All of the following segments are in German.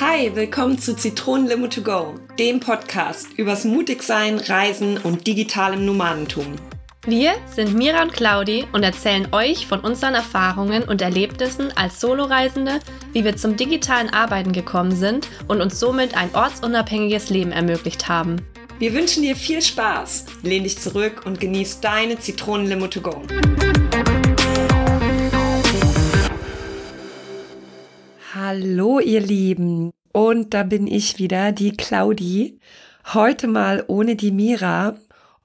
Hi, willkommen zu Zitronenlimo to go, dem Podcast übers Mutigsein, Reisen und digitalem Nomadentum. Wir sind Mira und Claudi und erzählen euch von unseren Erfahrungen und Erlebnissen als Soloreisende, wie wir zum digitalen Arbeiten gekommen sind und uns somit ein ortsunabhängiges Leben ermöglicht haben. Wir wünschen dir viel Spaß, lehn dich zurück und genieß deine Zitronenlimo to go. Hallo ihr Lieben und da bin ich wieder, die Claudi. Heute mal ohne die Mira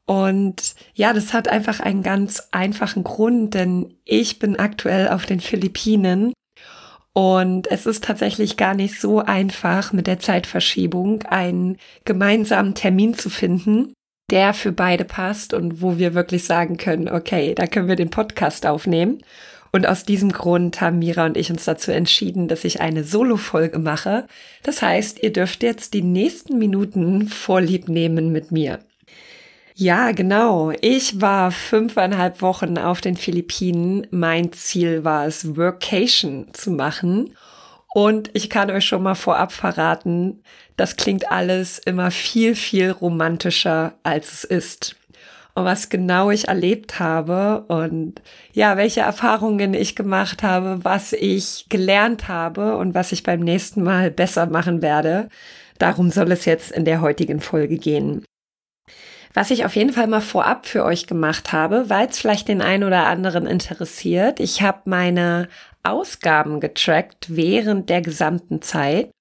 und ja, das hat einfach einen ganz einfachen Grund, denn ich bin aktuell auf den Philippinen und es ist tatsächlich gar nicht so einfach mit der Zeitverschiebung einen gemeinsamen Termin zu finden, der für beide passt und wo wir wirklich sagen können, okay, da können wir den Podcast aufnehmen. Und aus diesem Grund haben Mira und ich uns dazu entschieden, dass ich eine Solo-Folge mache. Das heißt, ihr dürft jetzt die nächsten Minuten Vorlieb nehmen mit mir. Ja, genau. Ich war fünfeinhalb Wochen auf den Philippinen. Mein Ziel war es, Workation zu machen. Und ich kann euch schon mal vorab verraten, das klingt alles immer viel, viel romantischer, als es ist. Und was genau ich erlebt habe und ja, welche Erfahrungen ich gemacht habe, was ich gelernt habe und was ich beim nächsten Mal besser machen werde, darum soll es jetzt in der heutigen Folge gehen. Was ich auf jeden Fall mal vorab für euch gemacht habe, weil es vielleicht den einen oder anderen interessiert. Ich habe meine Ausgaben getrackt während der gesamten Zeit,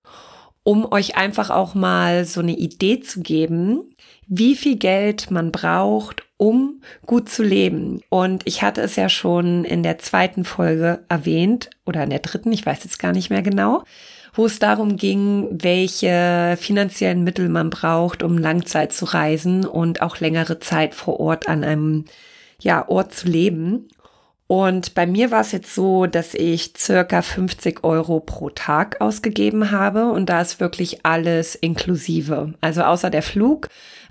um euch einfach auch mal so eine Idee zu geben, wie viel Geld man braucht, um gut zu leben. Und ich hatte es ja schon in der zweiten Folge erwähnt oder in der dritten, ich weiß jetzt gar nicht mehr genau wo es darum ging, welche finanziellen Mittel man braucht, um Langzeit zu reisen und auch längere Zeit vor Ort an einem ja, Ort zu leben. Und bei mir war es jetzt so, dass ich circa 50 Euro pro Tag ausgegeben habe und da ist wirklich alles inklusive. Also außer der Flug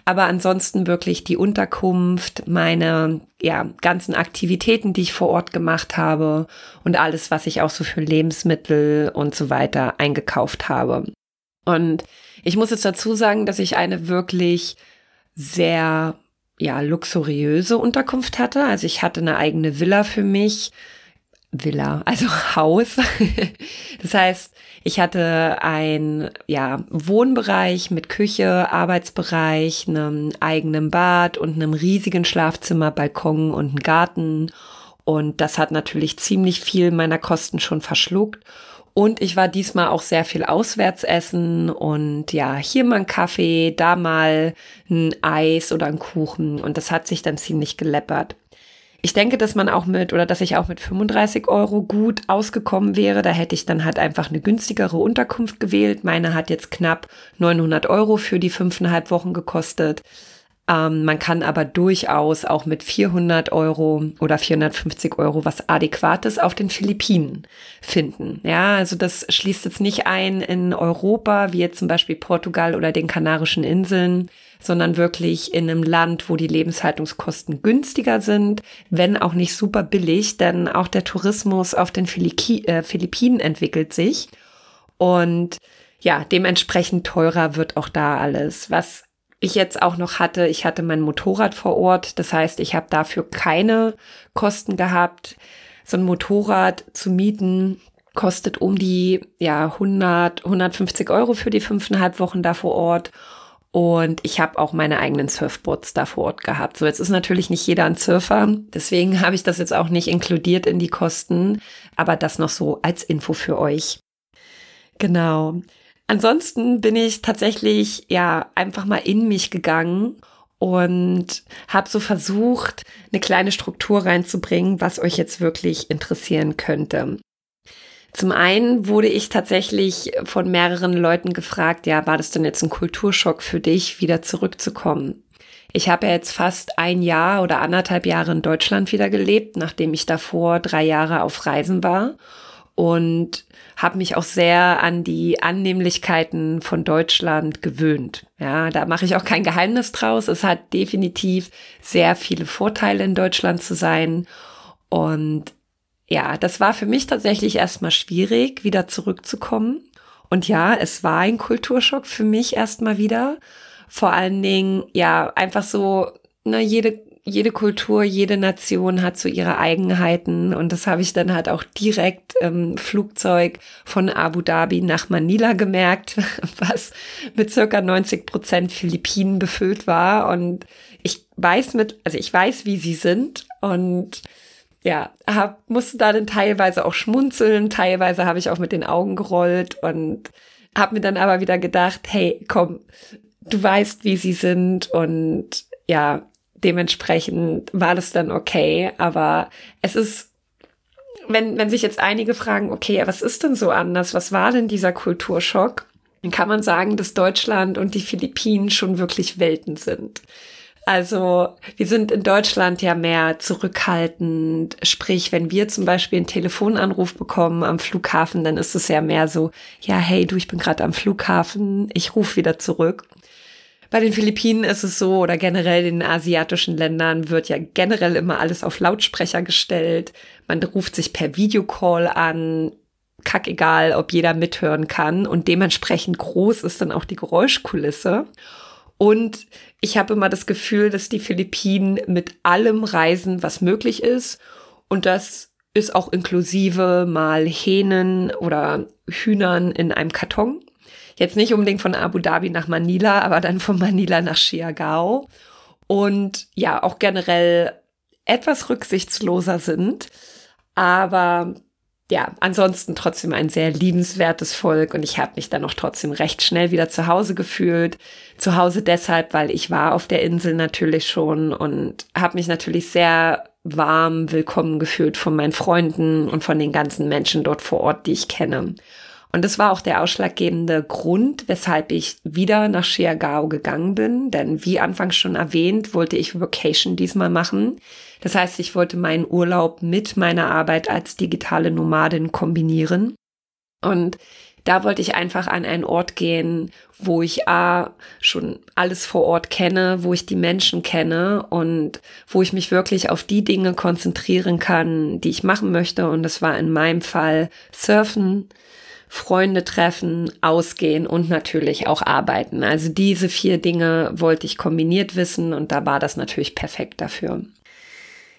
aber ansonsten wirklich die Unterkunft, meine ja, ganzen Aktivitäten, die ich vor Ort gemacht habe und alles, was ich auch so für Lebensmittel und so weiter eingekauft habe. Und ich muss jetzt dazu sagen, dass ich eine wirklich sehr ja, luxuriöse Unterkunft hatte. Also ich hatte eine eigene Villa für mich. Villa, also Haus. das heißt, ich hatte ein ja, Wohnbereich mit Küche, Arbeitsbereich, einem eigenen Bad und einem riesigen Schlafzimmer, Balkon und einen Garten. Und das hat natürlich ziemlich viel meiner Kosten schon verschluckt. Und ich war diesmal auch sehr viel auswärts essen und ja, hier mal ein Kaffee, da mal ein Eis oder ein Kuchen. Und das hat sich dann ziemlich geleppert. Ich denke, dass man auch mit oder dass ich auch mit 35 Euro gut ausgekommen wäre. Da hätte ich dann halt einfach eine günstigere Unterkunft gewählt. Meine hat jetzt knapp 900 Euro für die fünfeinhalb Wochen gekostet. Ähm, man kann aber durchaus auch mit 400 Euro oder 450 Euro was Adäquates auf den Philippinen finden. Ja, also das schließt jetzt nicht ein in Europa, wie jetzt zum Beispiel Portugal oder den Kanarischen Inseln, sondern wirklich in einem Land, wo die Lebenshaltungskosten günstiger sind, wenn auch nicht super billig, denn auch der Tourismus auf den Philippi äh, Philippinen entwickelt sich und ja, dementsprechend teurer wird auch da alles. Was ich jetzt auch noch hatte, ich hatte mein Motorrad vor Ort. Das heißt, ich habe dafür keine Kosten gehabt. So ein Motorrad zu mieten kostet um die ja 100, 150 Euro für die fünfeinhalb Wochen da vor Ort. Und ich habe auch meine eigenen Surfboards da vor Ort gehabt. So, jetzt ist natürlich nicht jeder ein Surfer. Deswegen habe ich das jetzt auch nicht inkludiert in die Kosten. Aber das noch so als Info für euch. Genau. Ansonsten bin ich tatsächlich ja einfach mal in mich gegangen und habe so versucht, eine kleine Struktur reinzubringen, was euch jetzt wirklich interessieren könnte. Zum einen wurde ich tatsächlich von mehreren Leuten gefragt, ja, war das denn jetzt ein Kulturschock für dich, wieder zurückzukommen? Ich habe ja jetzt fast ein Jahr oder anderthalb Jahre in Deutschland wieder gelebt, nachdem ich davor drei Jahre auf Reisen war und habe mich auch sehr an die Annehmlichkeiten von Deutschland gewöhnt. Ja, da mache ich auch kein Geheimnis draus. Es hat definitiv sehr viele Vorteile in Deutschland zu sein und ja, das war für mich tatsächlich erstmal schwierig, wieder zurückzukommen. Und ja, es war ein Kulturschock für mich erstmal wieder. Vor allen Dingen, ja, einfach so, ne, jede jede Kultur, jede Nation hat so ihre Eigenheiten und das habe ich dann halt auch direkt im Flugzeug von Abu Dhabi nach Manila gemerkt, was mit circa 90 Prozent Philippinen befüllt war und ich weiß mit, also ich weiß, wie sie sind und ja, hab, musste da dann teilweise auch schmunzeln, teilweise habe ich auch mit den Augen gerollt und habe mir dann aber wieder gedacht, hey, komm, du weißt, wie sie sind und ja, dementsprechend war das dann okay. Aber es ist, wenn, wenn sich jetzt einige fragen, okay, was ist denn so anders? Was war denn dieser Kulturschock? Dann kann man sagen, dass Deutschland und die Philippinen schon wirklich Welten sind. Also wir sind in Deutschland ja mehr zurückhaltend. Sprich, wenn wir zum Beispiel einen Telefonanruf bekommen am Flughafen, dann ist es ja mehr so, ja, hey, du, ich bin gerade am Flughafen, ich rufe wieder zurück. Bei den Philippinen ist es so, oder generell in asiatischen Ländern wird ja generell immer alles auf Lautsprecher gestellt. Man ruft sich per Videocall an. Kack egal, ob jeder mithören kann. Und dementsprechend groß ist dann auch die Geräuschkulisse. Und ich habe immer das Gefühl, dass die Philippinen mit allem reisen, was möglich ist. Und das ist auch inklusive mal Hähnen oder Hühnern in einem Karton. Jetzt nicht unbedingt von Abu Dhabi nach Manila, aber dann von Manila nach Chiagao. Und ja, auch generell etwas rücksichtsloser sind. Aber ja, ansonsten trotzdem ein sehr liebenswertes Volk und ich habe mich dann auch trotzdem recht schnell wieder zu Hause gefühlt. Zu Hause deshalb, weil ich war auf der Insel natürlich schon und habe mich natürlich sehr warm willkommen gefühlt von meinen Freunden und von den ganzen Menschen dort vor Ort, die ich kenne. Und das war auch der ausschlaggebende Grund, weshalb ich wieder nach Chiagao gegangen bin. Denn wie anfangs schon erwähnt, wollte ich Vacation diesmal machen. Das heißt, ich wollte meinen Urlaub mit meiner Arbeit als digitale Nomadin kombinieren. Und da wollte ich einfach an einen Ort gehen, wo ich A, schon alles vor Ort kenne, wo ich die Menschen kenne und wo ich mich wirklich auf die Dinge konzentrieren kann, die ich machen möchte. Und das war in meinem Fall Surfen, Freunde treffen, ausgehen und natürlich auch arbeiten. Also diese vier Dinge wollte ich kombiniert wissen und da war das natürlich perfekt dafür.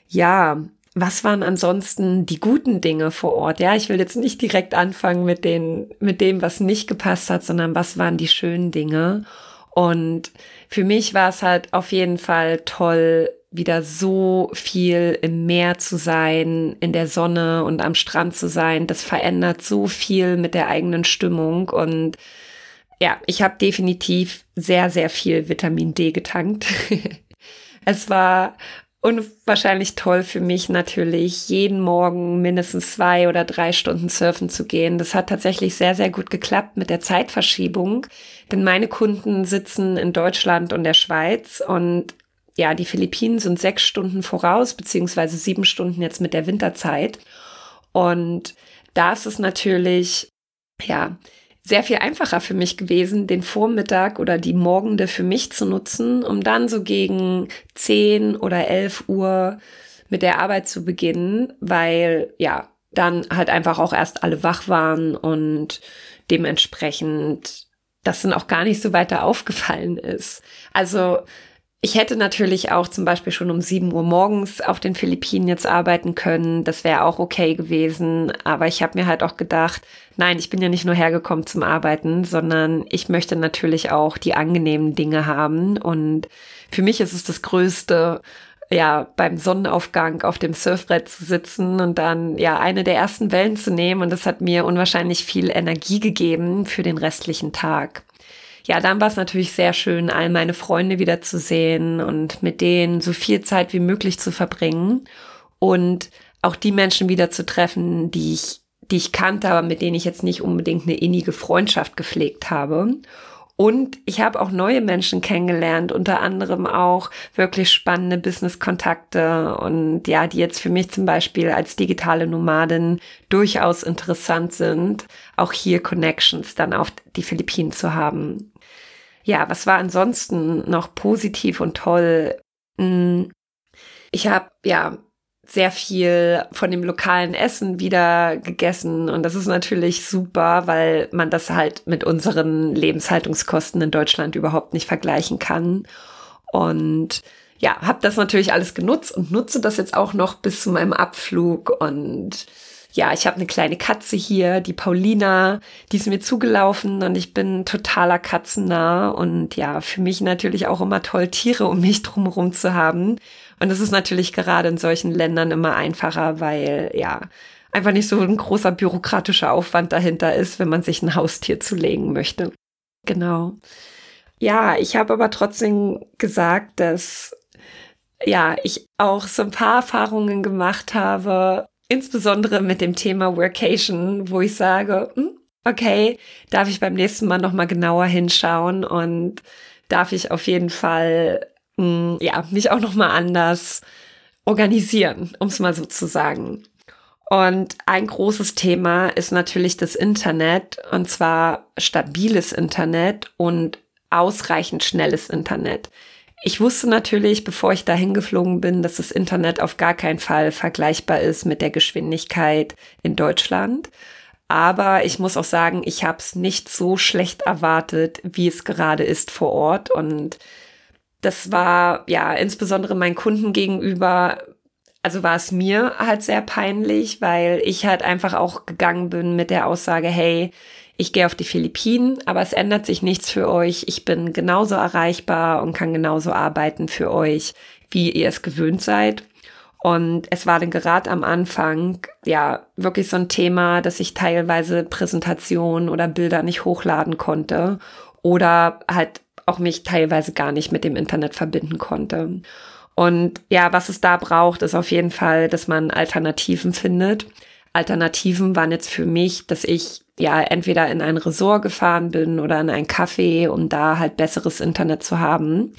Ja, was waren ansonsten die guten Dinge vor Ort? Ja, ich will jetzt nicht direkt anfangen mit den, mit dem, was nicht gepasst hat, sondern was waren die schönen Dinge? Und für mich war es halt auf jeden Fall toll, wieder so viel im Meer zu sein, in der Sonne und am Strand zu sein. Das verändert so viel mit der eigenen Stimmung und ja, ich habe definitiv sehr, sehr viel Vitamin D getankt. es war unwahrscheinlich toll für mich natürlich, jeden Morgen mindestens zwei oder drei Stunden surfen zu gehen. Das hat tatsächlich sehr, sehr gut geklappt mit der Zeitverschiebung, denn meine Kunden sitzen in Deutschland und der Schweiz und ja, die Philippinen sind sechs Stunden voraus, beziehungsweise sieben Stunden jetzt mit der Winterzeit. Und da ist es natürlich, ja, sehr viel einfacher für mich gewesen, den Vormittag oder die Morgende für mich zu nutzen, um dann so gegen zehn oder elf Uhr mit der Arbeit zu beginnen, weil ja, dann halt einfach auch erst alle wach waren und dementsprechend das dann auch gar nicht so weiter aufgefallen ist. Also ich hätte natürlich auch zum Beispiel schon um 7 Uhr morgens auf den Philippinen jetzt arbeiten können. Das wäre auch okay gewesen. Aber ich habe mir halt auch gedacht, nein, ich bin ja nicht nur hergekommen zum Arbeiten, sondern ich möchte natürlich auch die angenehmen Dinge haben. Und für mich ist es das Größte, ja, beim Sonnenaufgang auf dem Surfbrett zu sitzen und dann ja eine der ersten Wellen zu nehmen. Und das hat mir unwahrscheinlich viel Energie gegeben für den restlichen Tag ja, dann war es natürlich sehr schön, all meine Freunde wiederzusehen und mit denen so viel Zeit wie möglich zu verbringen und auch die Menschen wieder zu treffen, die ich, die ich kannte, aber mit denen ich jetzt nicht unbedingt eine innige Freundschaft gepflegt habe. Und ich habe auch neue Menschen kennengelernt, unter anderem auch wirklich spannende Business-Kontakte und ja, die jetzt für mich zum Beispiel als digitale Nomadin durchaus interessant sind, auch hier Connections dann auf die Philippinen zu haben. Ja, was war ansonsten noch positiv und toll? Hm, ich habe ja sehr viel von dem lokalen Essen wieder gegessen und das ist natürlich super, weil man das halt mit unseren Lebenshaltungskosten in Deutschland überhaupt nicht vergleichen kann. Und ja, habe das natürlich alles genutzt und nutze das jetzt auch noch bis zu meinem Abflug und ja, ich habe eine kleine Katze hier, die Paulina, die ist mir zugelaufen und ich bin totaler Katzennah und ja, für mich natürlich auch immer toll, Tiere um mich drumherum zu haben. Und es ist natürlich gerade in solchen Ländern immer einfacher, weil ja, einfach nicht so ein großer bürokratischer Aufwand dahinter ist, wenn man sich ein Haustier zulegen möchte. Genau. Ja, ich habe aber trotzdem gesagt, dass ja, ich auch so ein paar Erfahrungen gemacht habe, insbesondere mit dem Thema Workation, wo ich sage, hm, okay, darf ich beim nächsten Mal noch mal genauer hinschauen und darf ich auf jeden Fall mh, hm, ja, mich auch noch mal anders organisieren, um es mal so zu sagen. Und ein großes Thema ist natürlich das Internet und zwar stabiles Internet und ausreichend schnelles Internet. Ich wusste natürlich, bevor ich dahin geflogen bin, dass das Internet auf gar keinen Fall vergleichbar ist mit der Geschwindigkeit in Deutschland. Aber ich muss auch sagen, ich habe es nicht so schlecht erwartet, wie es gerade ist vor Ort. Und das war ja insbesondere meinen Kunden gegenüber, also war es mir halt sehr peinlich, weil ich halt einfach auch gegangen bin mit der Aussage, hey, ich gehe auf die Philippinen, aber es ändert sich nichts für euch. Ich bin genauso erreichbar und kann genauso arbeiten für euch, wie ihr es gewöhnt seid. Und es war dann gerade am Anfang, ja, wirklich so ein Thema, dass ich teilweise Präsentationen oder Bilder nicht hochladen konnte oder halt auch mich teilweise gar nicht mit dem Internet verbinden konnte. Und ja, was es da braucht, ist auf jeden Fall, dass man Alternativen findet. Alternativen waren jetzt für mich, dass ich ja entweder in ein Resort gefahren bin oder in ein Café, um da halt besseres Internet zu haben.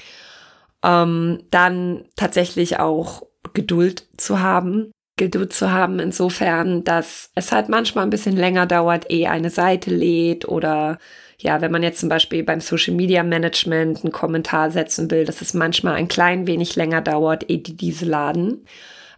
Ähm, dann tatsächlich auch Geduld zu haben. Geduld zu haben insofern, dass es halt manchmal ein bisschen länger dauert, ehe eine Seite lädt oder ja, wenn man jetzt zum Beispiel beim Social Media Management einen Kommentar setzen will, dass es manchmal ein klein wenig länger dauert, ehe die diese laden.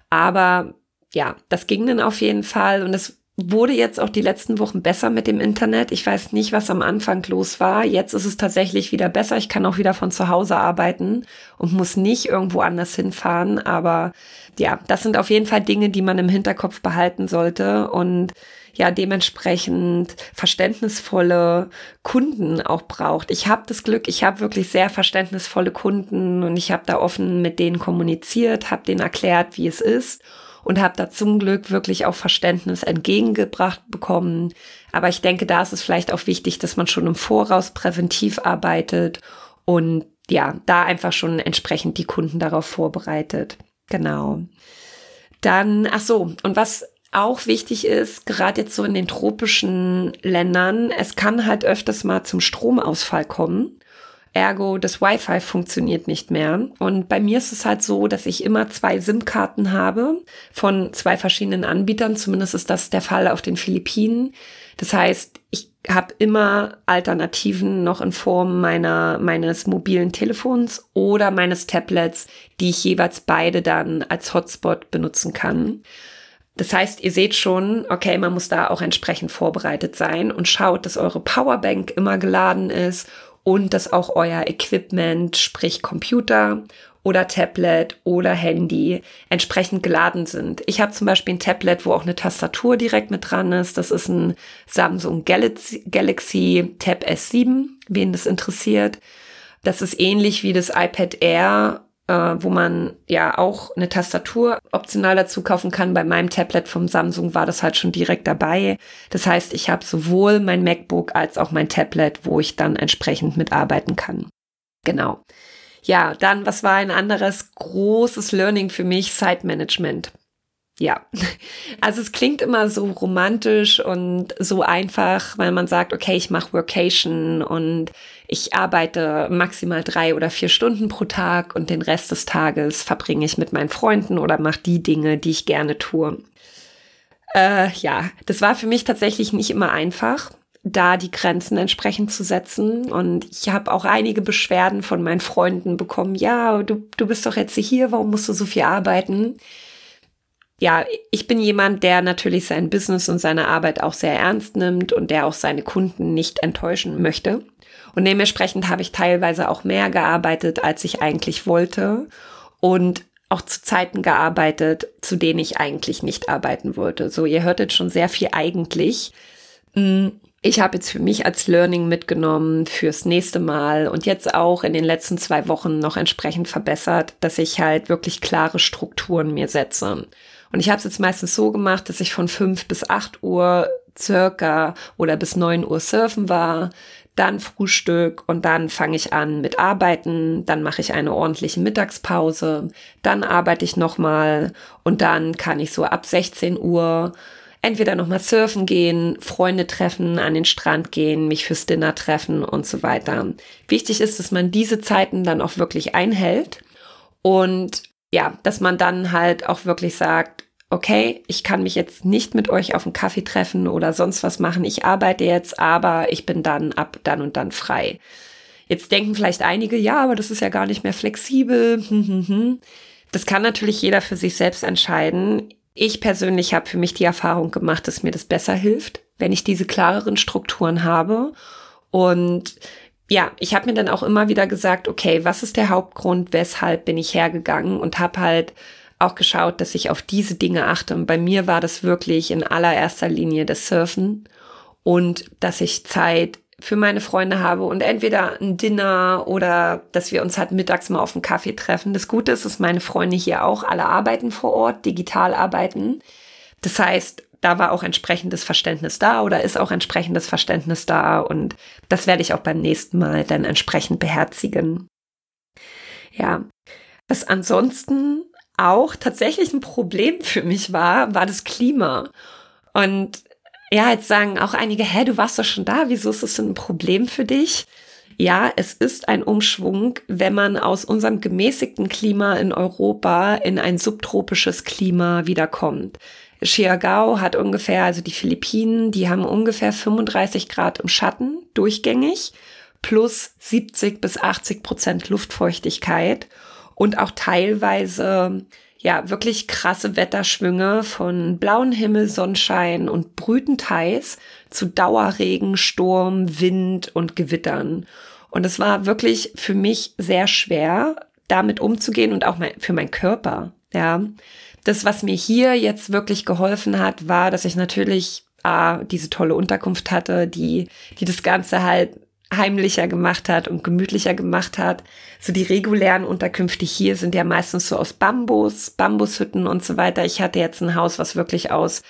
Aber ja, das ging dann auf jeden Fall und es wurde jetzt auch die letzten Wochen besser mit dem Internet. Ich weiß nicht, was am Anfang los war. Jetzt ist es tatsächlich wieder besser. Ich kann auch wieder von zu Hause arbeiten und muss nicht irgendwo anders hinfahren. Aber ja, das sind auf jeden Fall Dinge, die man im Hinterkopf behalten sollte und ja dementsprechend verständnisvolle Kunden auch braucht. Ich habe das Glück, ich habe wirklich sehr verständnisvolle Kunden und ich habe da offen mit denen kommuniziert, habe denen erklärt, wie es ist und habe da zum Glück wirklich auch Verständnis entgegengebracht bekommen. Aber ich denke, da ist es vielleicht auch wichtig, dass man schon im Voraus präventiv arbeitet und ja, da einfach schon entsprechend die Kunden darauf vorbereitet. Genau. Dann, ach so, und was auch wichtig ist, gerade jetzt so in den tropischen Ländern, es kann halt öfters mal zum Stromausfall kommen. Ergo, das Wi-Fi funktioniert nicht mehr. Und bei mir ist es halt so, dass ich immer zwei SIM-Karten habe von zwei verschiedenen Anbietern. Zumindest ist das der Fall auf den Philippinen. Das heißt, ich habe immer Alternativen noch in Form meiner meines mobilen Telefons oder meines Tablets, die ich jeweils beide dann als Hotspot benutzen kann. Das heißt, ihr seht schon, okay, man muss da auch entsprechend vorbereitet sein und schaut, dass eure Powerbank immer geladen ist und dass auch euer Equipment, sprich Computer oder Tablet oder Handy entsprechend geladen sind. Ich habe zum Beispiel ein Tablet, wo auch eine Tastatur direkt mit dran ist. Das ist ein Samsung Galaxy, Galaxy Tab S7, wen das interessiert. Das ist ähnlich wie das iPad Air äh, wo man ja auch eine Tastatur optional dazu kaufen kann. Bei meinem Tablet vom Samsung war das halt schon direkt dabei. Das heißt, ich habe sowohl mein MacBook als auch mein Tablet, wo ich dann entsprechend mitarbeiten kann. Genau. Ja, dann, was war ein anderes großes Learning für mich? Zeitmanagement. Ja, also es klingt immer so romantisch und so einfach, weil man sagt, okay, ich mache Workation und ich arbeite maximal drei oder vier Stunden pro Tag und den Rest des Tages verbringe ich mit meinen Freunden oder mache die Dinge, die ich gerne tue. Äh, ja, das war für mich tatsächlich nicht immer einfach, da die Grenzen entsprechend zu setzen. Und ich habe auch einige Beschwerden von meinen Freunden bekommen. Ja, du, du bist doch jetzt hier, warum musst du so viel arbeiten? Ja, ich bin jemand, der natürlich sein Business und seine Arbeit auch sehr ernst nimmt und der auch seine Kunden nicht enttäuschen möchte. Und dementsprechend habe ich teilweise auch mehr gearbeitet, als ich eigentlich wollte und auch zu Zeiten gearbeitet, zu denen ich eigentlich nicht arbeiten wollte. So, ihr hörtet schon sehr viel eigentlich. Hm, ich habe jetzt für mich als Learning mitgenommen fürs nächste Mal und jetzt auch in den letzten zwei Wochen noch entsprechend verbessert, dass ich halt wirklich klare Strukturen mir setze. Und ich habe es jetzt meistens so gemacht, dass ich von fünf bis acht Uhr circa oder bis neun Uhr surfen war, dann Frühstück und dann fange ich an mit Arbeiten, dann mache ich eine ordentliche Mittagspause, dann arbeite ich nochmal und dann kann ich so ab 16 Uhr entweder nochmal surfen gehen, Freunde treffen, an den Strand gehen, mich fürs Dinner treffen und so weiter. Wichtig ist, dass man diese Zeiten dann auch wirklich einhält und ja, dass man dann halt auch wirklich sagt, okay, ich kann mich jetzt nicht mit euch auf einen Kaffee treffen oder sonst was machen. Ich arbeite jetzt, aber ich bin dann ab dann und dann frei. Jetzt denken vielleicht einige, ja, aber das ist ja gar nicht mehr flexibel. Das kann natürlich jeder für sich selbst entscheiden. Ich persönlich habe für mich die Erfahrung gemacht, dass mir das besser hilft, wenn ich diese klareren Strukturen habe. Und ja, ich habe mir dann auch immer wieder gesagt, okay, was ist der Hauptgrund, weshalb bin ich hergegangen und habe halt auch geschaut, dass ich auf diese Dinge achte. Und bei mir war das wirklich in allererster Linie das Surfen und dass ich Zeit für meine Freunde habe und entweder ein Dinner oder dass wir uns halt mittags mal auf einen Kaffee treffen. Das Gute ist, dass meine Freunde hier auch alle arbeiten vor Ort, digital arbeiten. Das heißt, da war auch entsprechendes Verständnis da oder ist auch entsprechendes Verständnis da und das werde ich auch beim nächsten Mal dann entsprechend beherzigen. Ja, was ansonsten auch tatsächlich ein Problem für mich war, war das Klima. Und ja, jetzt sagen auch einige, hä, du warst doch schon da, wieso ist das denn ein Problem für dich? Ja, es ist ein Umschwung, wenn man aus unserem gemäßigten Klima in Europa in ein subtropisches Klima wiederkommt. Siargao hat ungefähr, also die Philippinen, die haben ungefähr 35 Grad im Schatten durchgängig plus 70 bis 80 Prozent Luftfeuchtigkeit und auch teilweise ja, wirklich krasse Wetterschwünge von blauen Himmel, Sonnenschein und brütend heiß zu Dauerregen, Sturm, Wind und Gewittern. Und es war wirklich für mich sehr schwer, damit umzugehen und auch mein, für meinen Körper. Ja, das, was mir hier jetzt wirklich geholfen hat, war, dass ich natürlich ah, diese tolle Unterkunft hatte, die, die das Ganze halt heimlicher gemacht hat und gemütlicher gemacht hat. So die regulären Unterkünfte hier sind ja meistens so aus Bambus, Bambushütten und so weiter. Ich hatte jetzt ein Haus, was wirklich aus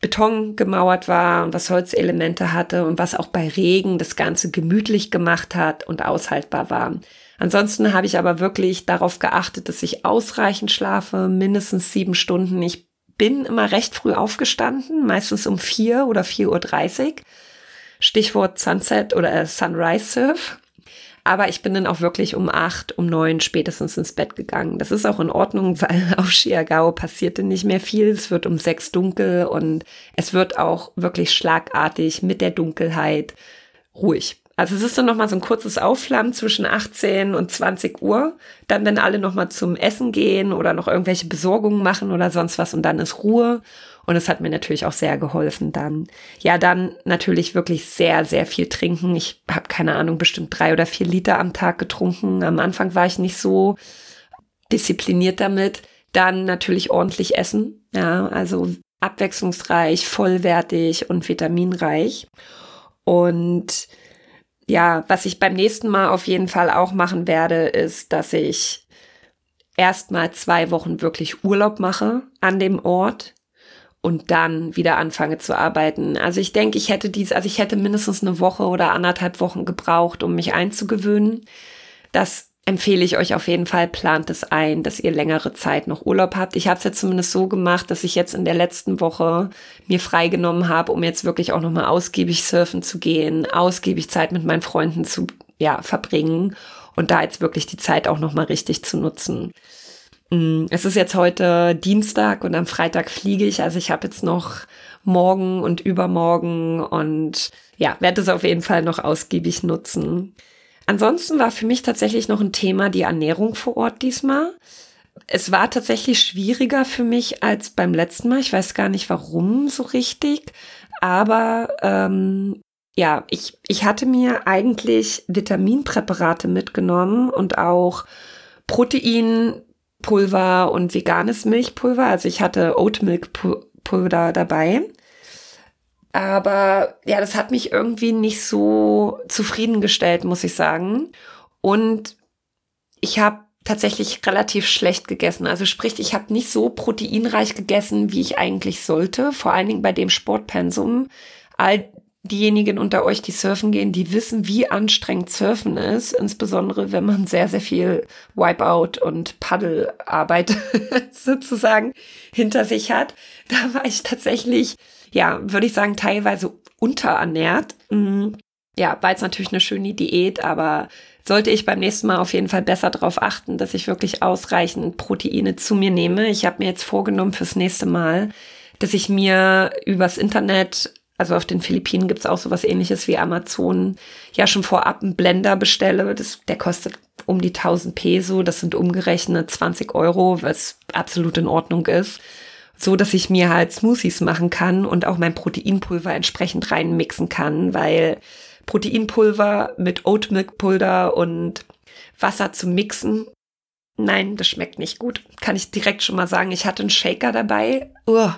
Beton gemauert war und was Holzelemente hatte und was auch bei Regen das Ganze gemütlich gemacht hat und aushaltbar war. Ansonsten habe ich aber wirklich darauf geachtet, dass ich ausreichend schlafe, mindestens sieben Stunden. Ich bin immer recht früh aufgestanden, meistens um vier oder vier Uhr. dreißig Stichwort Sunset oder äh, Sunrise Surf. Aber ich bin dann auch wirklich um acht, um neun spätestens ins Bett gegangen. Das ist auch in Ordnung, weil auf Chiagao passierte nicht mehr viel. Es wird um sechs dunkel und es wird auch wirklich schlagartig mit der Dunkelheit ruhig. Also es ist dann nochmal so ein kurzes Aufflammen zwischen 18 und 20 Uhr. Dann, wenn alle nochmal zum Essen gehen oder noch irgendwelche Besorgungen machen oder sonst was und dann ist Ruhe. Und es hat mir natürlich auch sehr geholfen dann. Ja, dann natürlich wirklich sehr, sehr viel trinken. Ich habe keine Ahnung, bestimmt drei oder vier Liter am Tag getrunken. Am Anfang war ich nicht so diszipliniert damit. Dann natürlich ordentlich essen. Ja, also abwechslungsreich, vollwertig und vitaminreich. Und ja, was ich beim nächsten Mal auf jeden Fall auch machen werde, ist, dass ich erstmal zwei Wochen wirklich Urlaub mache an dem Ort und dann wieder anfange zu arbeiten. Also ich denke, ich hätte dies, also ich hätte mindestens eine Woche oder anderthalb Wochen gebraucht, um mich einzugewöhnen. Das empfehle ich euch auf jeden Fall, plant es ein, dass ihr längere Zeit noch Urlaub habt. Ich habe es jetzt zumindest so gemacht, dass ich jetzt in der letzten Woche mir freigenommen habe, um jetzt wirklich auch nochmal ausgiebig surfen zu gehen, ausgiebig Zeit mit meinen Freunden zu ja, verbringen und da jetzt wirklich die Zeit auch nochmal richtig zu nutzen. Mm, es ist jetzt heute Dienstag und am Freitag fliege ich. Also ich habe jetzt noch morgen und übermorgen und ja, werde es auf jeden Fall noch ausgiebig nutzen. Ansonsten war für mich tatsächlich noch ein Thema die Ernährung vor Ort diesmal. es war tatsächlich schwieriger für mich als beim letzten Mal. Ich weiß gar nicht warum so richtig. Aber ähm, ja, ich, ich hatte mir eigentlich Vitaminpräparate mitgenommen und auch Proteinpulver und veganes Milchpulver. Also ich hatte Oatmilk-Pulver dabei. Aber ja, das hat mich irgendwie nicht so zufriedengestellt, muss ich sagen. Und ich habe tatsächlich relativ schlecht gegessen. Also sprich, ich habe nicht so proteinreich gegessen, wie ich eigentlich sollte. Vor allen Dingen bei dem Sportpensum. All diejenigen unter euch, die surfen gehen, die wissen, wie anstrengend Surfen ist. Insbesondere, wenn man sehr, sehr viel Wipeout und Paddelarbeit sozusagen hinter sich hat. Da war ich tatsächlich, ja, würde ich sagen, teilweise unterernährt. Mhm. Ja, war jetzt natürlich eine schöne Diät, aber sollte ich beim nächsten Mal auf jeden Fall besser darauf achten, dass ich wirklich ausreichend Proteine zu mir nehme. Ich habe mir jetzt vorgenommen fürs nächste Mal, dass ich mir übers Internet, also auf den Philippinen gibt's auch sowas ähnliches wie Amazon, ja schon vorab einen Blender bestelle. Das, der kostet um die 1000 Peso, das sind umgerechnet 20 Euro, was absolut in Ordnung ist so dass ich mir halt Smoothies machen kann und auch mein Proteinpulver entsprechend reinmixen kann, weil Proteinpulver mit Oatmilk-Pulver und Wasser zu mixen. Nein, das schmeckt nicht gut. Kann ich direkt schon mal sagen. Ich hatte einen Shaker dabei. Uh,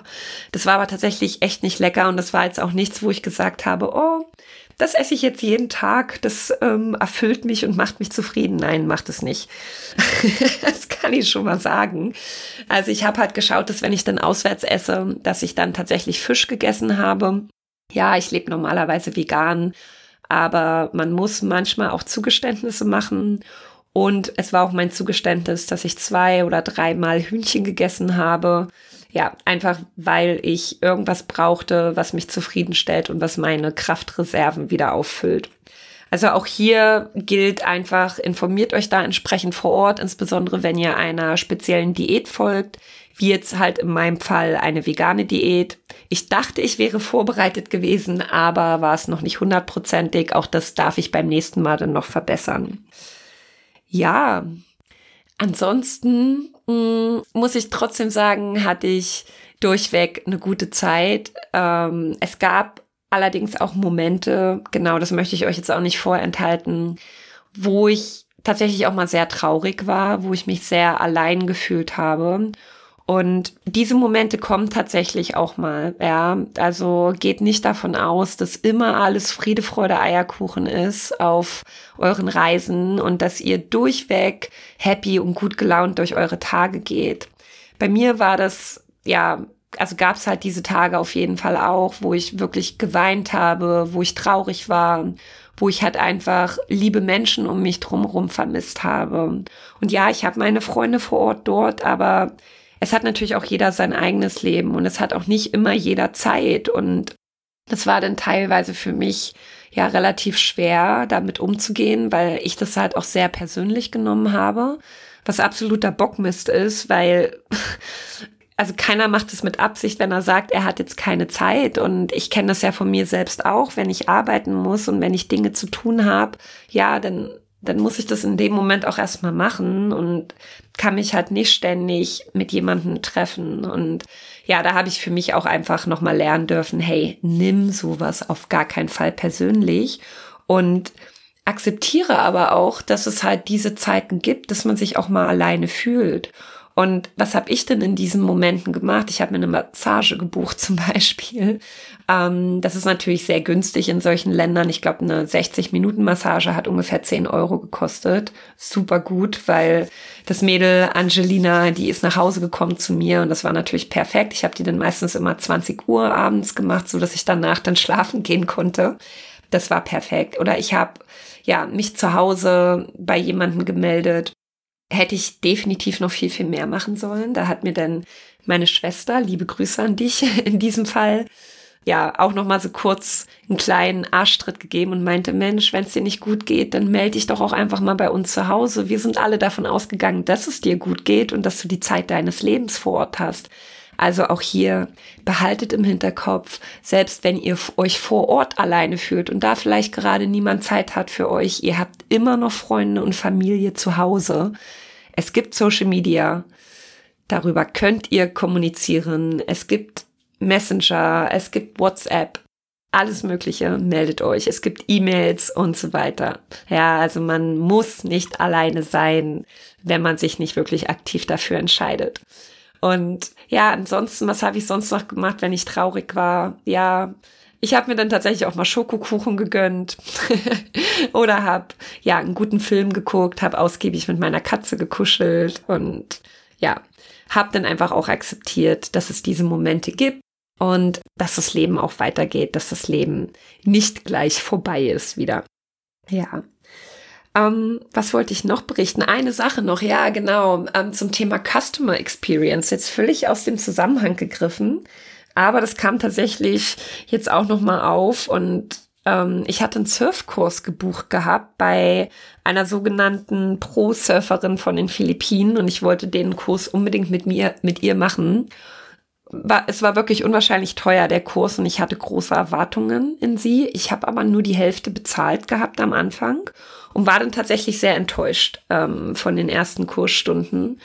das war aber tatsächlich echt nicht lecker und das war jetzt auch nichts, wo ich gesagt habe, oh, das esse ich jetzt jeden Tag, das ähm, erfüllt mich und macht mich zufrieden. Nein, macht es nicht. das kann ich schon mal sagen. Also ich habe halt geschaut, dass wenn ich dann auswärts esse, dass ich dann tatsächlich Fisch gegessen habe. Ja, ich lebe normalerweise vegan aber man muss manchmal auch Zugeständnisse machen. Und es war auch mein Zugeständnis, dass ich zwei oder dreimal Hühnchen gegessen habe. Ja, einfach weil ich irgendwas brauchte, was mich zufriedenstellt und was meine Kraftreserven wieder auffüllt. Also auch hier gilt einfach, informiert euch da entsprechend vor Ort, insbesondere wenn ihr einer speziellen Diät folgt wie jetzt halt in meinem Fall eine vegane Diät. Ich dachte, ich wäre vorbereitet gewesen, aber war es noch nicht hundertprozentig. Auch das darf ich beim nächsten Mal dann noch verbessern. Ja, ansonsten mh, mm, muss ich trotzdem sagen, hatte ich durchweg eine gute Zeit. Ähm, es gab allerdings auch Momente, genau das möchte ich euch jetzt auch nicht vorenthalten, wo ich tatsächlich auch mal sehr traurig war, wo ich mich sehr allein gefühlt habe und diese Momente kommen tatsächlich auch mal, ja. Also geht nicht davon aus, dass immer alles Friede, Freude, Eierkuchen ist auf euren Reisen und dass ihr durchweg happy und gut gelaunt durch eure Tage geht. Bei mir war das, ja, also gab es halt diese Tage auf jeden Fall auch, wo ich wirklich geweint habe, wo ich traurig war, wo ich halt einfach liebe Menschen um mich drumherum vermisst habe. Und ja, ich habe meine Freunde vor Ort dort, aber es hat natürlich auch jeder sein eigenes Leben und es hat auch nicht immer jeder Zeit und das war dann teilweise für mich ja relativ schwer, damit umzugehen, weil ich das halt auch sehr persönlich genommen habe, was absoluter Bockmist ist, weil also keiner macht es mit Absicht, wenn er sagt, er hat jetzt keine Zeit. Und ich kenne das ja von mir selbst auch, wenn ich arbeiten muss und wenn ich Dinge zu tun habe, ja, dann dann muss ich das in dem Moment auch erstmal machen und kann mich halt nicht ständig mit jemandem treffen. Und ja, da habe ich für mich auch einfach nochmal lernen dürfen, hey, nimm sowas auf gar keinen Fall persönlich und akzeptiere aber auch, dass es halt diese Zeiten gibt, dass man sich auch mal alleine fühlt. Und was habe ich denn in diesen Momenten gemacht? Ich habe mir eine Massage gebucht zum Beispiel. Ähm, das ist natürlich sehr günstig in solchen Ländern. Ich glaube, eine 60-Minuten-Massage hat ungefähr 10 Euro gekostet. Super gut, weil das Mädel Angelina, die ist nach Hause gekommen zu mir und das war natürlich perfekt. Ich habe die dann meistens immer 20 Uhr abends gemacht, so dass ich danach dann schlafen gehen konnte. Das war perfekt. Oder ich habe ja mich zu Hause bei jemandem gemeldet hätte ich definitiv noch viel, viel mehr machen sollen. Da hat mir dann meine Schwester, liebe Grüße an dich in diesem Fall, ja, auch noch mal so kurz einen kleinen Arschtritt gegeben und meinte, Mensch, wenn es dir nicht gut geht, dann melde dich doch auch einfach mal bei uns zu Hause. Wir sind alle davon ausgegangen, dass es dir gut geht und dass du die Zeit deines Lebens vor Ort hast. Also auch hier behaltet im Hinterkopf, selbst wenn ihr euch vor Ort alleine fühlt und da vielleicht gerade niemand Zeit hat für euch, ihr habt immer noch Freunde und Familie zu Hause. Es gibt Social Media. Darüber könnt ihr kommunizieren. Es gibt Messenger, es gibt WhatsApp, alles Mögliche, meldet euch. Es gibt E-Mails und so weiter. Ja, also man muss nicht alleine sein, wenn man sich nicht wirklich aktiv dafür entscheidet. Und ja, ansonsten, was habe ich sonst noch gemacht, wenn ich traurig war? Ja, ich habe mir dann tatsächlich auch mal Schokokuchen gegönnt oder habe ja einen guten Film geguckt, habe ausgiebig mit meiner Katze gekuschelt und ja, habe dann einfach auch akzeptiert, dass es diese Momente gibt und dass das Leben auch weitergeht, dass das Leben nicht gleich vorbei ist wieder. Ja. Ähm, was wollte ich noch berichten? Eine Sache noch, ja, genau, ähm, zum Thema Customer Experience, jetzt völlig aus dem Zusammenhang gegriffen. Aber das kam tatsächlich jetzt auch nochmal auf und ähm, ich hatte einen Surfkurs gebucht gehabt bei einer sogenannten Pro-Surferin von den Philippinen und ich wollte den Kurs unbedingt mit mir, mit ihr machen. War, es war wirklich unwahrscheinlich teuer, der Kurs, und ich hatte große Erwartungen in sie. Ich habe aber nur die Hälfte bezahlt gehabt am Anfang und war dann tatsächlich sehr enttäuscht ähm, von den ersten Kursstunden.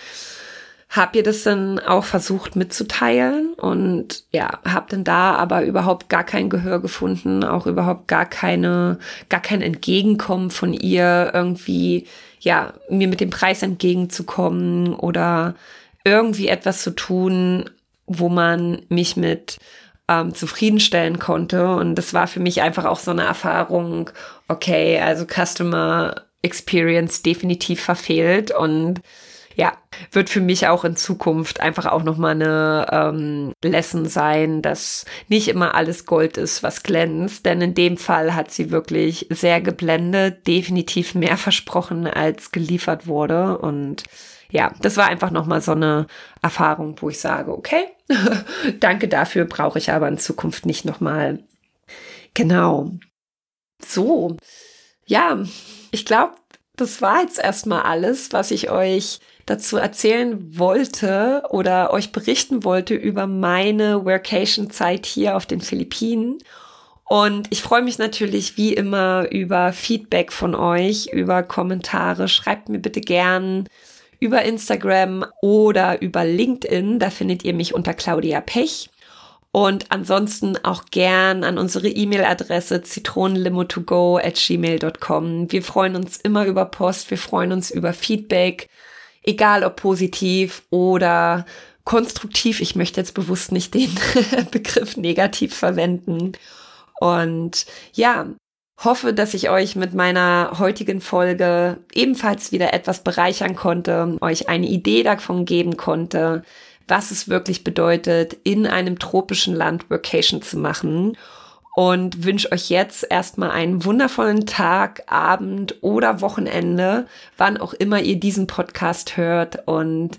Hab ihr das dann auch versucht mitzuteilen und ja, hab dann da aber überhaupt gar kein Gehör gefunden, auch überhaupt gar keine, gar kein Entgegenkommen von ihr irgendwie, ja, mir mit dem Preis entgegenzukommen oder irgendwie etwas zu tun, wo man mich mit ähm, zufriedenstellen konnte. Und das war für mich einfach auch so eine Erfahrung, okay, also Customer Experience definitiv verfehlt und ja, wird für mich auch in Zukunft einfach auch nochmal eine ähm, Lesson sein, dass nicht immer alles Gold ist, was glänzt. Denn in dem Fall hat sie wirklich sehr geblendet, definitiv mehr versprochen, als geliefert wurde. Und ja, das war einfach nochmal so eine Erfahrung, wo ich sage, okay, danke dafür, brauche ich aber in Zukunft nicht nochmal. Genau. So, ja, ich glaube, das war jetzt erstmal alles, was ich euch dazu erzählen wollte oder euch berichten wollte über meine Workation-Zeit hier auf den Philippinen. Und ich freue mich natürlich wie immer über Feedback von euch, über Kommentare. Schreibt mir bitte gern über Instagram oder über LinkedIn. Da findet ihr mich unter Claudia Pech. Und ansonsten auch gern an unsere E-Mail-Adresse zitronenlimo2go at gmail.com. Wir freuen uns immer über Post, wir freuen uns über Feedback egal ob positiv oder konstruktiv. Ich möchte jetzt bewusst nicht den Begriff negativ verwenden. Und ja, hoffe, dass ich euch mit meiner heutigen Folge ebenfalls wieder etwas bereichern konnte, euch eine Idee davon geben konnte, was es wirklich bedeutet, in einem tropischen Land Vacation zu machen und wünsche euch jetzt erstmal einen wundervollen Tag, Abend oder Wochenende, wann auch immer ihr diesen Podcast hört und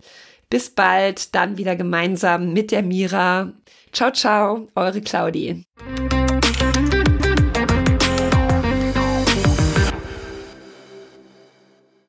bis bald dann wieder gemeinsam mit der Mira. Ciao, ciao, eure Claudie.